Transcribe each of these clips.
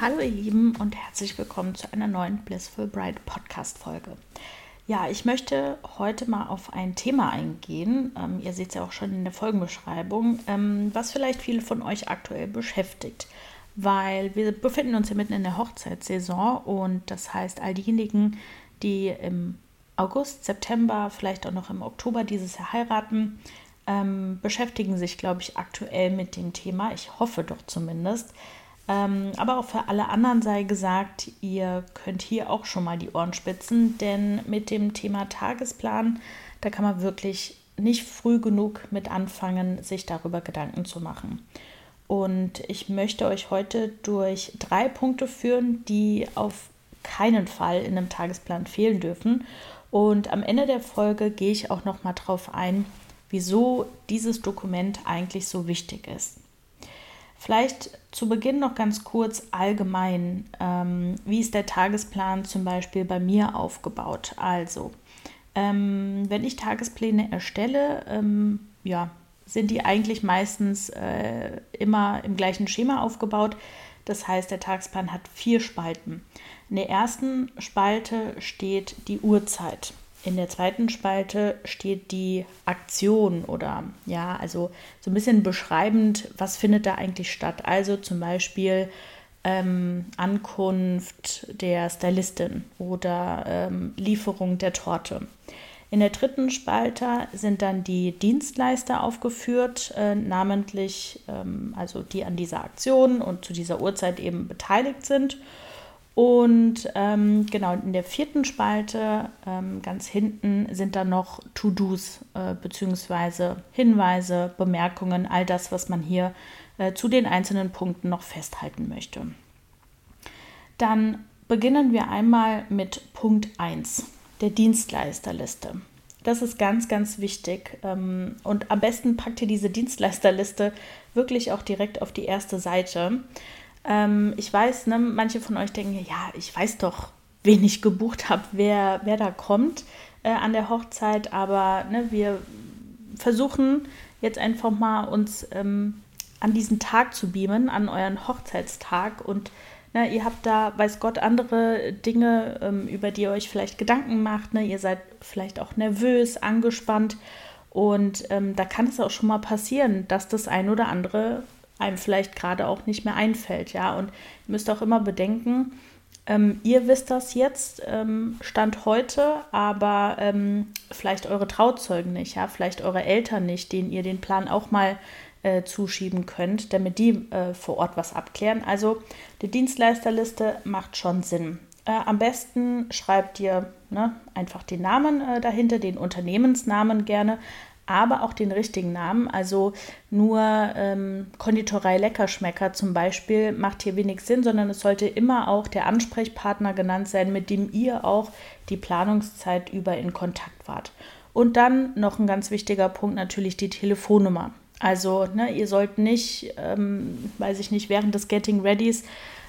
Hallo ihr Lieben und herzlich willkommen zu einer neuen Blissful Bride Podcast Folge. Ja, ich möchte heute mal auf ein Thema eingehen. Ähm, ihr seht es ja auch schon in der Folgenbeschreibung, ähm, was vielleicht viele von euch aktuell beschäftigt. Weil wir befinden uns ja mitten in der Hochzeitssaison und das heißt, all diejenigen, die im August, September, vielleicht auch noch im Oktober dieses Jahr heiraten, ähm, beschäftigen sich, glaube ich, aktuell mit dem Thema. Ich hoffe doch zumindest. Ähm, aber auch für alle anderen sei gesagt, ihr könnt hier auch schon mal die Ohren spitzen, denn mit dem Thema Tagesplan, da kann man wirklich nicht früh genug mit anfangen, sich darüber Gedanken zu machen. Und ich möchte euch heute durch drei Punkte führen, die auf keinen Fall in einem Tagesplan fehlen dürfen. Und am Ende der Folge gehe ich auch noch mal drauf ein, wieso dieses Dokument eigentlich so wichtig ist. Vielleicht zu Beginn noch ganz kurz allgemein, ähm, wie ist der Tagesplan zum Beispiel bei mir aufgebaut? Also, ähm, wenn ich Tagespläne erstelle, ähm, ja, sind die eigentlich meistens äh, immer im gleichen Schema aufgebaut. Das heißt, der Tagesplan hat vier Spalten. In der ersten Spalte steht die Uhrzeit. In der zweiten Spalte steht die Aktion oder ja, also so ein bisschen beschreibend, was findet da eigentlich statt. Also zum Beispiel ähm, Ankunft der Stylistin oder ähm, Lieferung der Torte. In der dritten Spalte sind dann die Dienstleister aufgeführt, äh, namentlich ähm, also die an dieser Aktion und zu dieser Uhrzeit eben beteiligt sind. Und ähm, genau, in der vierten Spalte ähm, ganz hinten sind dann noch To-Dos äh, bzw. Hinweise, Bemerkungen, all das, was man hier äh, zu den einzelnen Punkten noch festhalten möchte. Dann beginnen wir einmal mit Punkt 1, der Dienstleisterliste. Das ist ganz, ganz wichtig. Ähm, und am besten packt ihr diese Dienstleisterliste wirklich auch direkt auf die erste Seite. Ähm, ich weiß, ne, manche von euch denken, ja, ich weiß doch, wen ich gebucht habe, wer, wer da kommt äh, an der Hochzeit, aber ne, wir versuchen jetzt einfach mal uns ähm, an diesen Tag zu beamen, an euren Hochzeitstag und ne, ihr habt da, weiß Gott, andere Dinge, ähm, über die ihr euch vielleicht Gedanken macht. Ne? Ihr seid vielleicht auch nervös, angespannt und ähm, da kann es auch schon mal passieren, dass das ein oder andere einem vielleicht gerade auch nicht mehr einfällt. Ja, und ihr müsst auch immer bedenken, ähm, ihr wisst das jetzt, ähm, Stand heute, aber ähm, vielleicht eure Trauzeugen nicht, ja, vielleicht eure Eltern nicht, denen ihr den Plan auch mal äh, zuschieben könnt, damit die äh, vor Ort was abklären. Also die Dienstleisterliste macht schon Sinn. Äh, am besten schreibt ihr ne, einfach den Namen äh, dahinter, den Unternehmensnamen gerne, aber auch den richtigen Namen. Also nur ähm, Konditorei Leckerschmecker zum Beispiel macht hier wenig Sinn, sondern es sollte immer auch der Ansprechpartner genannt sein, mit dem ihr auch die Planungszeit über in Kontakt wart. Und dann noch ein ganz wichtiger Punkt natürlich die Telefonnummer. Also ne, ihr sollt nicht, ähm, weiß ich nicht, während des Getting Readys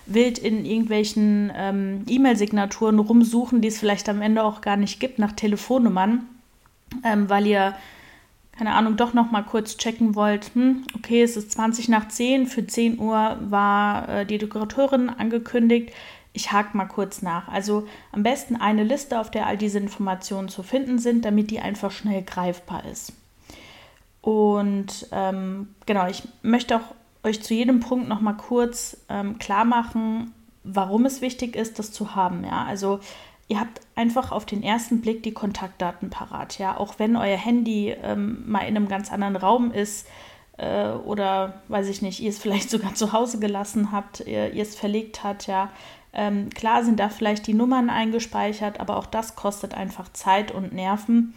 wild in irgendwelchen ähm, E-Mail-Signaturen rumsuchen, die es vielleicht am Ende auch gar nicht gibt, nach Telefonnummern, ähm, weil ihr keine Ahnung, doch noch mal kurz checken wollt, hm, okay, es ist 20 nach 10, für 10 Uhr war äh, die Dekorateurin angekündigt, ich hake mal kurz nach. Also am besten eine Liste, auf der all diese Informationen zu finden sind, damit die einfach schnell greifbar ist. Und ähm, genau, ich möchte auch euch zu jedem Punkt noch mal kurz ähm, klar machen, warum es wichtig ist, das zu haben. Ja, also ihr habt einfach auf den ersten Blick die Kontaktdaten parat. Ja, auch wenn euer Handy ähm, mal in einem ganz anderen Raum ist äh, oder weiß ich nicht, ihr es vielleicht sogar zu Hause gelassen habt, ihr, ihr es verlegt habt, ja. Ähm, klar sind da vielleicht die Nummern eingespeichert, aber auch das kostet einfach Zeit und Nerven.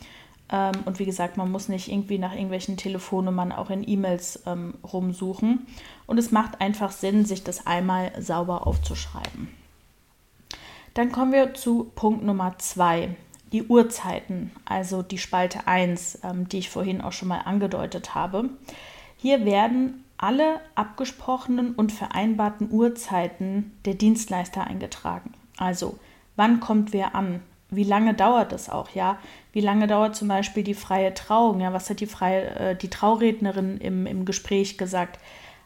Ähm, und wie gesagt, man muss nicht irgendwie nach irgendwelchen Telefonnummern auch in E-Mails ähm, rumsuchen. Und es macht einfach Sinn, sich das einmal sauber aufzuschreiben. Dann kommen wir zu Punkt Nummer zwei, die Uhrzeiten, also die Spalte 1, ähm, die ich vorhin auch schon mal angedeutet habe. Hier werden alle abgesprochenen und vereinbarten Uhrzeiten der Dienstleister eingetragen. Also, wann kommt wer an? Wie lange dauert es auch, ja? Wie lange dauert zum Beispiel die freie Trauung? Ja, was hat die, freie, äh, die Traurednerin im, im Gespräch gesagt?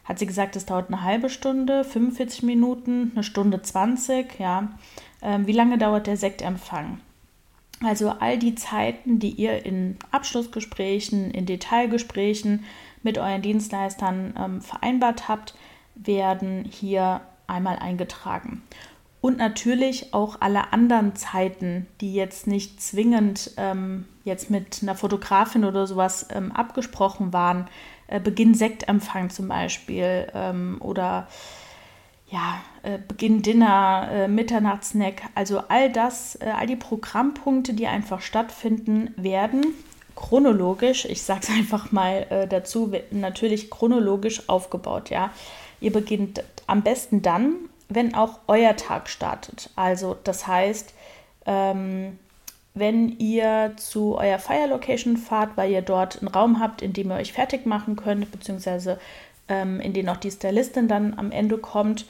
hat sie gesagt, es dauert eine halbe Stunde, 45 Minuten, eine Stunde 20, ja. Ähm, wie lange dauert der Sektempfang? Also all die Zeiten, die ihr in Abschlussgesprächen, in Detailgesprächen mit euren Dienstleistern ähm, vereinbart habt, werden hier einmal eingetragen. Und natürlich auch alle anderen Zeiten, die jetzt nicht zwingend ähm, jetzt mit einer Fotografin oder sowas ähm, abgesprochen waren. Äh, Beginn Sektempfang zum Beispiel ähm, oder ja, Beginn Dinner, äh, Mitternachtssnack. Also all das, äh, all die Programmpunkte, die einfach stattfinden, werden chronologisch, ich sage es einfach mal äh, dazu, natürlich chronologisch aufgebaut. Ja, Ihr beginnt am besten dann, wenn auch euer Tag startet. Also das heißt, ähm, wenn ihr zu eurer Fire Location fahrt, weil ihr dort einen Raum habt, in dem ihr euch fertig machen könnt, beziehungsweise ähm, in den auch die Stylistin dann am Ende kommt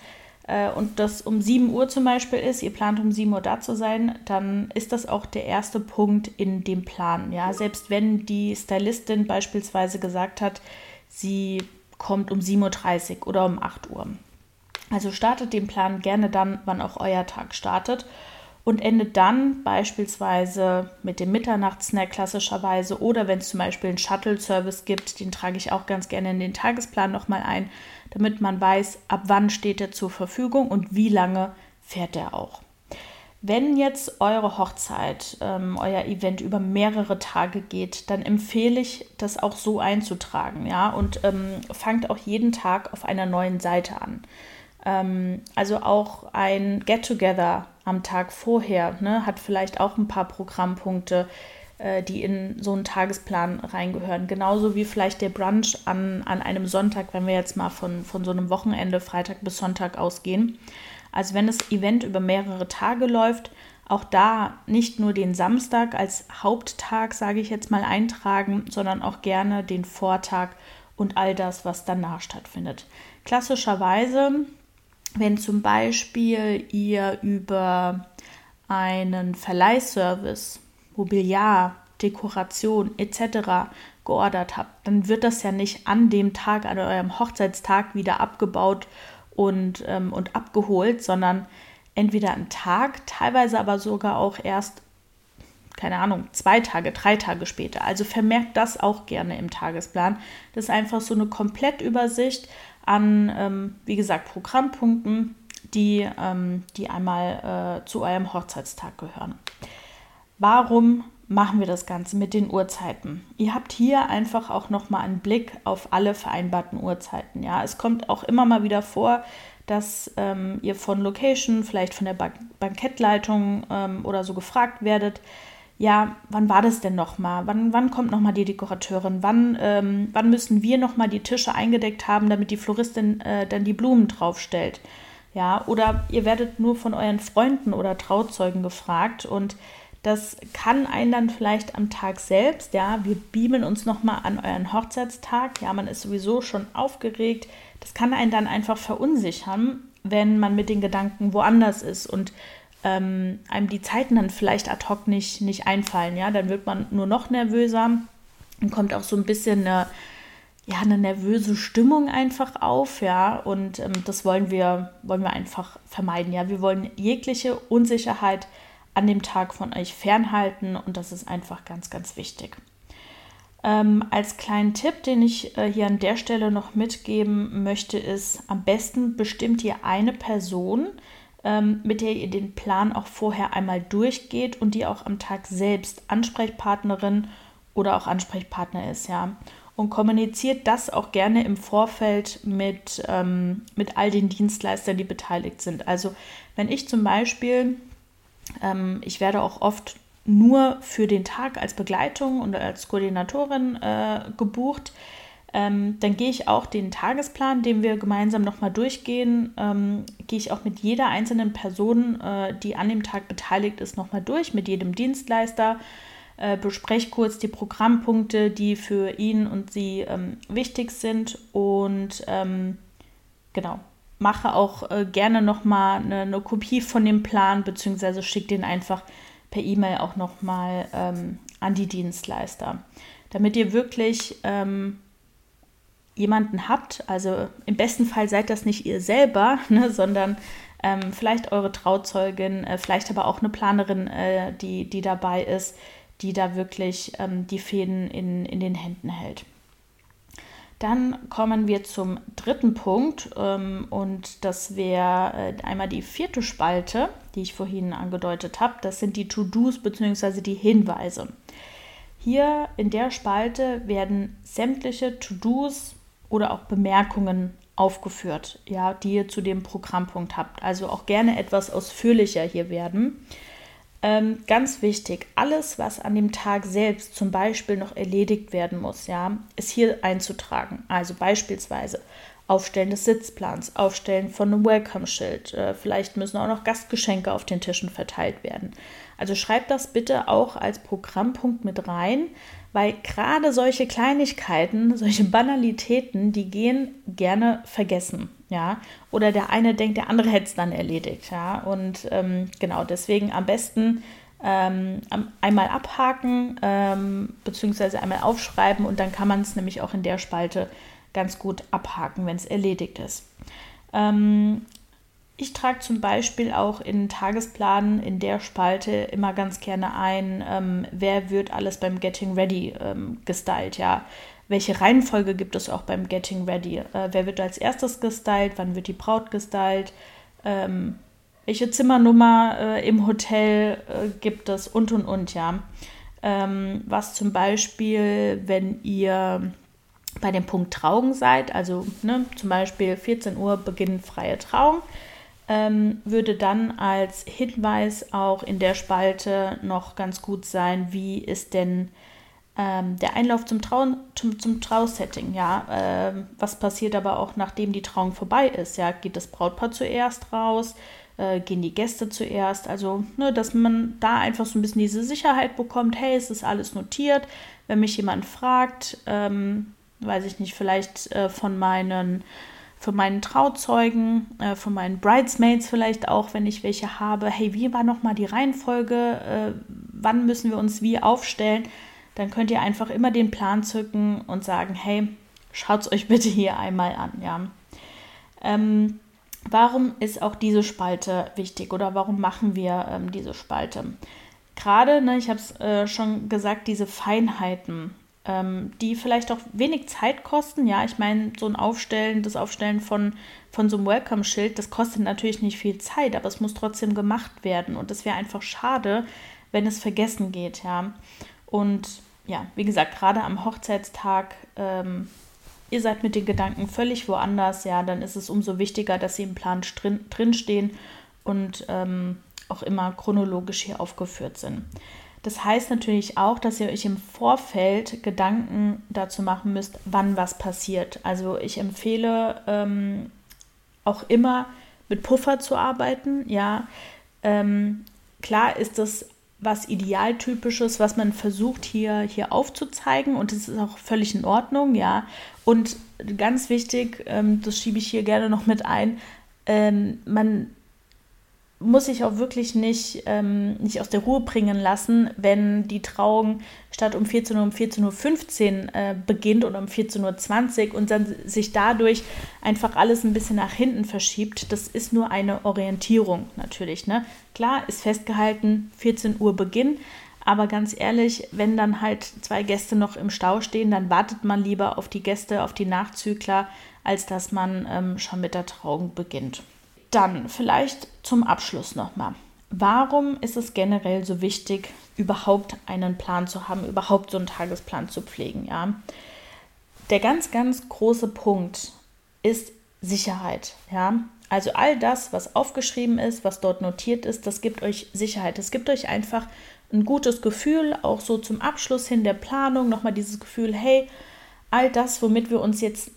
äh, und das um 7 Uhr zum Beispiel ist, ihr plant um 7 Uhr da zu sein, dann ist das auch der erste Punkt in dem Plan. Ja, selbst wenn die Stylistin beispielsweise gesagt hat, sie kommt um 7.30 Uhr oder um 8 Uhr. Also startet den Plan gerne dann, wann auch euer Tag startet und endet dann beispielsweise mit dem Mitternachtssnack klassischerweise oder wenn es zum Beispiel einen Shuttle-Service gibt, den trage ich auch ganz gerne in den Tagesplan nochmal ein, damit man weiß, ab wann steht er zur Verfügung und wie lange fährt er auch. Wenn jetzt eure Hochzeit, ähm, euer Event über mehrere Tage geht, dann empfehle ich, das auch so einzutragen, ja, und ähm, fangt auch jeden Tag auf einer neuen Seite an. Ähm, also auch ein Get-Together am Tag vorher ne, hat vielleicht auch ein paar Programmpunkte, äh, die in so einen Tagesplan reingehören. Genauso wie vielleicht der Brunch an, an einem Sonntag, wenn wir jetzt mal von, von so einem Wochenende, Freitag bis Sonntag ausgehen. Also wenn das Event über mehrere Tage läuft, auch da nicht nur den Samstag als Haupttag, sage ich jetzt mal, eintragen, sondern auch gerne den Vortag und all das, was danach stattfindet. Klassischerweise, wenn zum Beispiel ihr über einen Verleihservice, Mobiliar, Dekoration etc. geordert habt, dann wird das ja nicht an dem Tag, an eurem Hochzeitstag wieder abgebaut und, ähm, und abgeholt, sondern entweder einen Tag, teilweise aber sogar auch erst, keine Ahnung, zwei Tage, drei Tage später. Also vermerkt das auch gerne im Tagesplan. Das ist einfach so eine Komplettübersicht an, ähm, wie gesagt, Programmpunkten, die, ähm, die einmal äh, zu eurem Hochzeitstag gehören. Warum machen wir das Ganze mit den Uhrzeiten. Ihr habt hier einfach auch nochmal einen Blick auf alle vereinbarten Uhrzeiten. Ja, es kommt auch immer mal wieder vor, dass ähm, ihr von Location, vielleicht von der Bank Bankettleitung ähm, oder so gefragt werdet, ja, wann war das denn nochmal? Wann, wann kommt nochmal die Dekorateurin? Wann, ähm, wann müssen wir nochmal die Tische eingedeckt haben, damit die Floristin äh, dann die Blumen draufstellt? Ja, oder ihr werdet nur von euren Freunden oder Trauzeugen gefragt und das kann einen dann vielleicht am Tag selbst, ja, wir beamen uns nochmal an euren Hochzeitstag, ja, man ist sowieso schon aufgeregt. Das kann einen dann einfach verunsichern, wenn man mit den Gedanken woanders ist und ähm, einem die Zeiten dann vielleicht ad hoc nicht, nicht einfallen, ja, dann wird man nur noch nervöser und kommt auch so ein bisschen eine, ja, eine nervöse Stimmung einfach auf, ja, und ähm, das wollen wir, wollen wir einfach vermeiden, ja, wir wollen jegliche Unsicherheit an dem Tag von euch fernhalten und das ist einfach ganz, ganz wichtig. Ähm, als kleinen Tipp, den ich äh, hier an der Stelle noch mitgeben möchte, ist, am besten bestimmt ihr eine Person, ähm, mit der ihr den Plan auch vorher einmal durchgeht und die auch am Tag selbst Ansprechpartnerin oder auch Ansprechpartner ist, ja. Und kommuniziert das auch gerne im Vorfeld mit, ähm, mit all den Dienstleistern, die beteiligt sind. Also wenn ich zum Beispiel ähm, ich werde auch oft nur für den Tag als Begleitung und als Koordinatorin äh, gebucht. Ähm, dann gehe ich auch den Tagesplan, den wir gemeinsam nochmal durchgehen, ähm, gehe ich auch mit jeder einzelnen Person, äh, die an dem Tag beteiligt ist, nochmal durch, mit jedem Dienstleister, äh, bespreche kurz die Programmpunkte, die für ihn und sie ähm, wichtig sind und ähm, genau, mache auch äh, gerne nochmal eine, eine Kopie von dem Plan, beziehungsweise schicke den einfach per E-Mail auch nochmal ähm, an die Dienstleister, damit ihr wirklich ähm, jemanden habt, also im besten Fall seid das nicht ihr selber, ne, sondern ähm, vielleicht eure Trauzeugin, äh, vielleicht aber auch eine Planerin, äh, die, die dabei ist, die da wirklich ähm, die Fäden in, in den Händen hält. Dann kommen wir zum dritten Punkt ähm, und das wäre äh, einmal die vierte Spalte, die ich vorhin angedeutet habe. Das sind die To-Dos bzw. die Hinweise. Hier in der Spalte werden sämtliche To-Dos oder auch Bemerkungen aufgeführt, ja, die ihr zu dem Programmpunkt habt. Also auch gerne etwas ausführlicher hier werden. Ähm, ganz wichtig, alles, was an dem Tag selbst zum Beispiel noch erledigt werden muss, ja, ist hier einzutragen. Also beispielsweise Aufstellen des Sitzplans, Aufstellen von einem Welcome-Schild. Äh, vielleicht müssen auch noch Gastgeschenke auf den Tischen verteilt werden. Also schreibt das bitte auch als Programmpunkt mit rein, weil gerade solche Kleinigkeiten, solche Banalitäten, die gehen gerne vergessen, ja. Oder der eine denkt, der andere hätte es dann erledigt, ja. Und ähm, genau, deswegen am besten ähm, einmal abhaken, ähm, beziehungsweise einmal aufschreiben und dann kann man es nämlich auch in der Spalte ganz gut abhaken, wenn es erledigt ist. Ähm, ich trage zum Beispiel auch in Tagesplan in der Spalte immer ganz gerne ein, ähm, wer wird alles beim Getting Ready ähm, gestylt, ja. Welche Reihenfolge gibt es auch beim Getting Ready? Äh, wer wird als erstes gestylt? Wann wird die Braut gestylt? Ähm, welche Zimmernummer äh, im Hotel äh, gibt es? Und und und, ja. Ähm, was zum Beispiel, wenn ihr bei dem Punkt Trauung seid, also ne, zum Beispiel 14 Uhr beginnt freie Trauung, ähm, würde dann als Hinweis auch in der Spalte noch ganz gut sein, wie ist denn ähm, der Einlauf zum, Trau zum, zum Trausetting, ja, ähm, was passiert aber auch, nachdem die Trauung vorbei ist, ja, geht das Brautpaar zuerst raus, äh, gehen die Gäste zuerst, also, ne, dass man da einfach so ein bisschen diese Sicherheit bekommt, hey, es ist alles notiert, wenn mich jemand fragt, ähm, weiß ich nicht, vielleicht äh, von meinen von meinen Trauzeugen, äh, von meinen Bridesmaids vielleicht auch, wenn ich welche habe. Hey, wie war nochmal die Reihenfolge? Äh, wann müssen wir uns wie aufstellen? Dann könnt ihr einfach immer den Plan zücken und sagen, hey, schaut es euch bitte hier einmal an. Ja. Ähm, warum ist auch diese Spalte wichtig oder warum machen wir ähm, diese Spalte? Gerade, ne, ich habe es äh, schon gesagt, diese Feinheiten ähm, die vielleicht auch wenig Zeit kosten. Ja, ich meine, so ein Aufstellen, das Aufstellen von, von so einem Welcome-Schild, das kostet natürlich nicht viel Zeit, aber es muss trotzdem gemacht werden. Und es wäre einfach schade, wenn es vergessen geht, ja. Und ja, wie gesagt, gerade am Hochzeitstag, ähm, ihr seid mit den Gedanken völlig woanders, ja, dann ist es umso wichtiger, dass sie im Plan drin, drinstehen und ähm, auch immer chronologisch hier aufgeführt sind. Das heißt natürlich auch, dass ihr euch im Vorfeld Gedanken dazu machen müsst, wann was passiert. Also ich empfehle ähm, auch immer mit Puffer zu arbeiten. Ja, ähm, klar ist das was Idealtypisches, was man versucht hier, hier aufzuzeigen und es ist auch völlig in Ordnung, ja. Und ganz wichtig, ähm, das schiebe ich hier gerne noch mit ein, ähm, man muss ich auch wirklich nicht, ähm, nicht aus der Ruhe bringen lassen, wenn die Trauung statt um 14 Uhr um 14.15 Uhr äh, beginnt oder um 14.20 Uhr und dann sich dadurch einfach alles ein bisschen nach hinten verschiebt. Das ist nur eine Orientierung natürlich. Ne? Klar ist festgehalten 14 Uhr Beginn, aber ganz ehrlich, wenn dann halt zwei Gäste noch im Stau stehen, dann wartet man lieber auf die Gäste, auf die Nachzügler, als dass man ähm, schon mit der Trauung beginnt. Dann vielleicht zum Abschluss nochmal. Warum ist es generell so wichtig, überhaupt einen Plan zu haben, überhaupt so einen Tagesplan zu pflegen? Ja? Der ganz, ganz große Punkt ist Sicherheit. Ja? Also all das, was aufgeschrieben ist, was dort notiert ist, das gibt euch Sicherheit. Es gibt euch einfach ein gutes Gefühl, auch so zum Abschluss hin der Planung, nochmal dieses Gefühl, hey, all das, womit wir uns jetzt,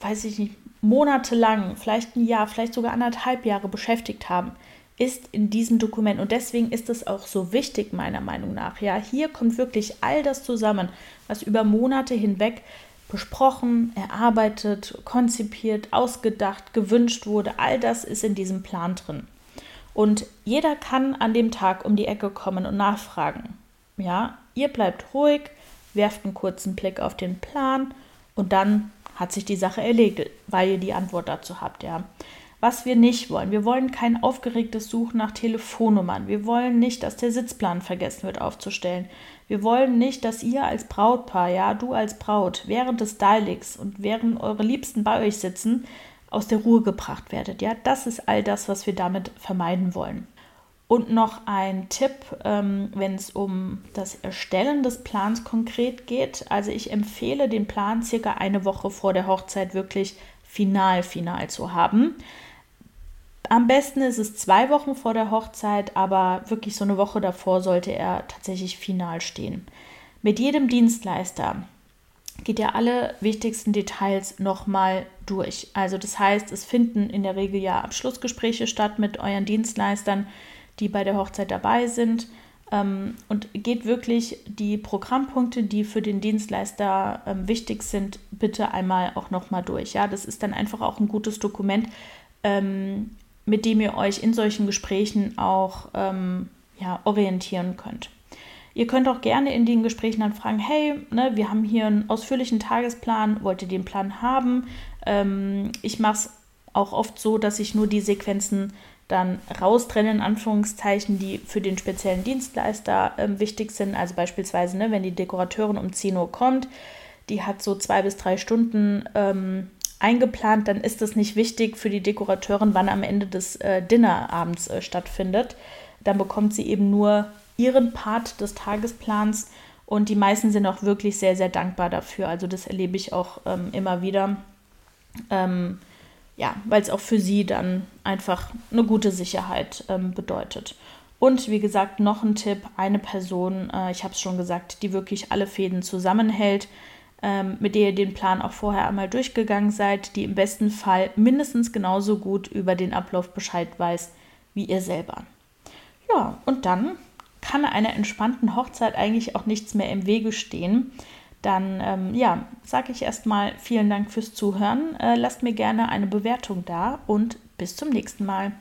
weiß ich nicht, monatelang, vielleicht ein Jahr, vielleicht sogar anderthalb Jahre beschäftigt haben, ist in diesem Dokument. Und deswegen ist es auch so wichtig, meiner Meinung nach. Ja, hier kommt wirklich all das zusammen, was über Monate hinweg besprochen, erarbeitet, konzipiert, ausgedacht, gewünscht wurde. All das ist in diesem Plan drin. Und jeder kann an dem Tag um die Ecke kommen und nachfragen. Ja, ihr bleibt ruhig, werft einen kurzen Blick auf den Plan und dann hat sich die Sache erledigt, weil ihr die Antwort dazu habt, ja. Was wir nicht wollen, wir wollen kein aufgeregtes Suchen nach Telefonnummern. Wir wollen nicht, dass der Sitzplan vergessen wird aufzustellen. Wir wollen nicht, dass ihr als Brautpaar, ja, du als Braut, während des Stylings und während eure Liebsten bei euch sitzen, aus der Ruhe gebracht werdet. Ja, das ist all das, was wir damit vermeiden wollen. Und noch ein Tipp, ähm, wenn es um das Erstellen des Plans konkret geht. Also ich empfehle den Plan circa eine Woche vor der Hochzeit wirklich final, final zu haben. Am besten ist es zwei Wochen vor der Hochzeit, aber wirklich so eine Woche davor sollte er tatsächlich final stehen. Mit jedem Dienstleister geht ihr alle wichtigsten Details nochmal durch. Also das heißt, es finden in der Regel ja Abschlussgespräche statt mit euren Dienstleistern die bei der Hochzeit dabei sind. Ähm, und geht wirklich die Programmpunkte, die für den Dienstleister ähm, wichtig sind, bitte einmal auch nochmal durch. Ja, das ist dann einfach auch ein gutes Dokument, ähm, mit dem ihr euch in solchen Gesprächen auch ähm, ja, orientieren könnt. Ihr könnt auch gerne in den Gesprächen dann fragen, hey, ne, wir haben hier einen ausführlichen Tagesplan, wollt ihr den Plan haben? Ähm, ich mache es auch oft so, dass ich nur die Sequenzen dann raustrennen, in Anführungszeichen, die für den speziellen Dienstleister äh, wichtig sind. Also beispielsweise, ne, wenn die Dekorateurin um 10 Uhr kommt, die hat so zwei bis drei Stunden ähm, eingeplant, dann ist das nicht wichtig für die Dekorateurin, wann am Ende des äh, Dinnerabends äh, stattfindet. Dann bekommt sie eben nur ihren Part des Tagesplans und die meisten sind auch wirklich sehr, sehr dankbar dafür. Also das erlebe ich auch ähm, immer wieder. Ähm, ja, weil es auch für sie dann einfach eine gute Sicherheit ähm, bedeutet. Und wie gesagt, noch ein Tipp, eine Person, äh, ich habe es schon gesagt, die wirklich alle Fäden zusammenhält, ähm, mit der ihr den Plan auch vorher einmal durchgegangen seid, die im besten Fall mindestens genauso gut über den Ablauf Bescheid weiß wie ihr selber. Ja, und dann kann einer entspannten Hochzeit eigentlich auch nichts mehr im Wege stehen dann ähm, ja, sage ich erstmal vielen Dank fürs Zuhören. Äh, lasst mir gerne eine Bewertung da und bis zum nächsten Mal.